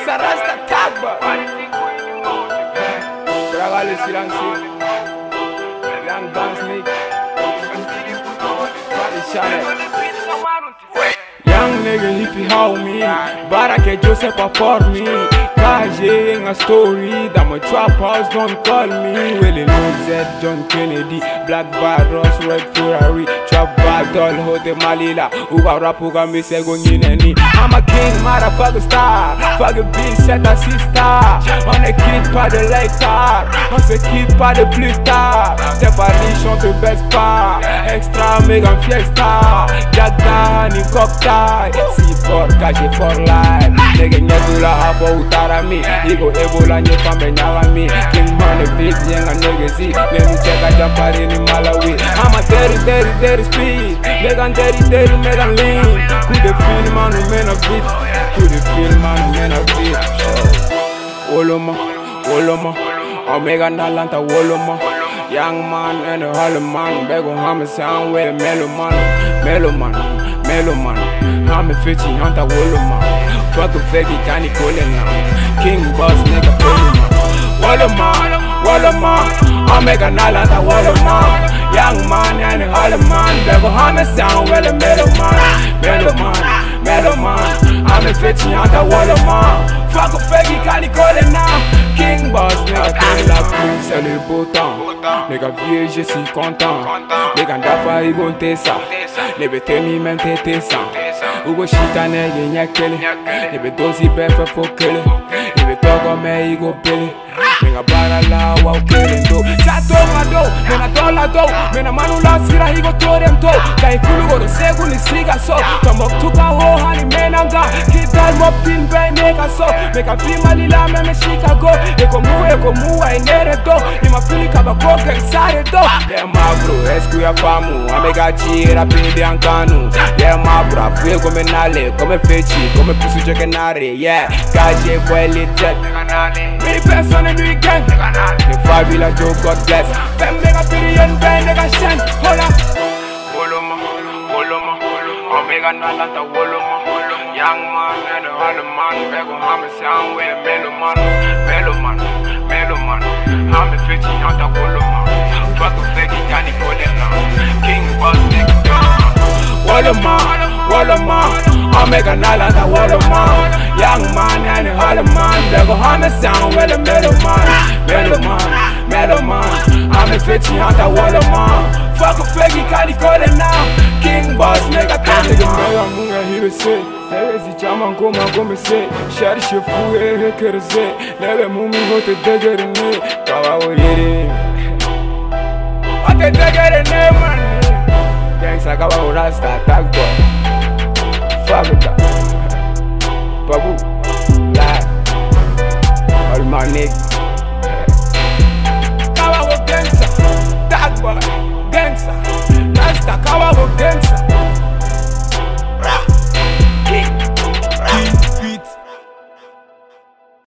gangsta rasta tagba Dragale silansi Young Guns Nick Fadi Channel Young nigga if you how me Baraka Joseph for me In a story That my trap house don't call me. Willie Z John Kennedy Black Bar Ross Red Ferrari Trap Doll Hote Malila Uga rap uga mi sego ngineni I'm a king motherfucker star. Fuck a bitch set a sister. On a kid pas de l'état On se quitte pas de plus tard C'est pas riche on te baisse pas Extra méga fiesta Jagda ni cocktail Si fort caché for life Nyedula hapo utarami Igo ebola nye fambe nyagami King money big nyenga nigga zi Nenu cheka jampari ni Malawi. I'm a dirty dirty dirty speed. Megan dirty dirty Megan lean. Coup de fil man ou men a beat Coup de fil man ou men a beat oh, Woloma, Woloma. Omega Nalanta Woloma. Young man and a hollow man. Bego hame sound with a mellow man. Mellow man, mellow man. Hame 15 hunter Woloma Fuck a fake calling now. King boss nigga Woloma Woloma, Woloma Omega Nalanta Woloma Young man and a hollow man Bego hame sound with a mellow man. Mellow man, mellow man. Hame 15 hunter Woloma Fake tiny calling now? King boss nigga la pluie c'est le beau temps Nigga vieux je suis content. Nigga ndafa ibo ntesa Nebe temi men tete san Ugo shita nege nyakele Nebe dozi befe fokele togo me igo pele Nigga bara la wa ukele ndo Sato ngado, mena dola do manu la sira higo torem to Kai kulu go segu ni siga so. Tomok tuka ho bay nega so Meka fima lila me me Chicago Eko mu eko mu wa inere do Ima fili kaba koke nsare do Yeah ma bro, esku ya famu Amega chira pindi ankanu. Yeah ma bro, afuye come nale Come feci, come pusu joke nare Yeah, kaje boy legit Me person in weekend The Fabula Joe, God bless. Fem nigga billion bang nigga shen Hold up Omega Nalanta Woloma Young man and a hollow man. Bego hame sound with a mellow man Mellow man, mellow man. Hame 15 hunter Woloma Fuck a fake King boss nigga Woloma, Woloma Omega Nalanta Woloma Young man and a hollow man. Sound with a mellow man Mellow man, mellow man. Hame 15 hunter Woloma Fuck a fake King boss nigga Nigga mega munga hibe se Hezi chama ngoma ngome se Shari shefu ehe kere se Nebe mumi hote degere ne Kawa oyere Hote degere ne man Gangsta boy. Fuck it up. Babu Lie. All my nigga Kawa wo gangsta Tag boy. Gangsta Rasta kawa wo